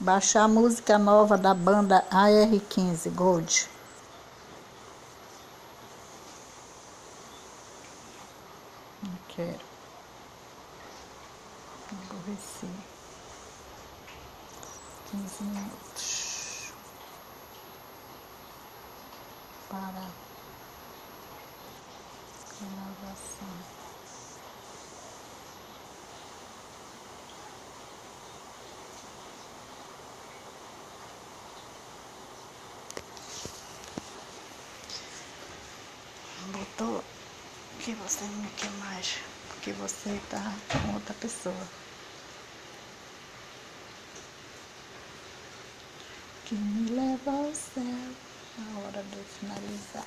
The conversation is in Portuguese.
Baixar a música nova da banda AR15 Gold. Não quero. Aborreci. 15 minutos. Para. Gravação. Botou que você não quer mais, porque você tá com outra pessoa. Que me leva ao céu na hora de finalizar.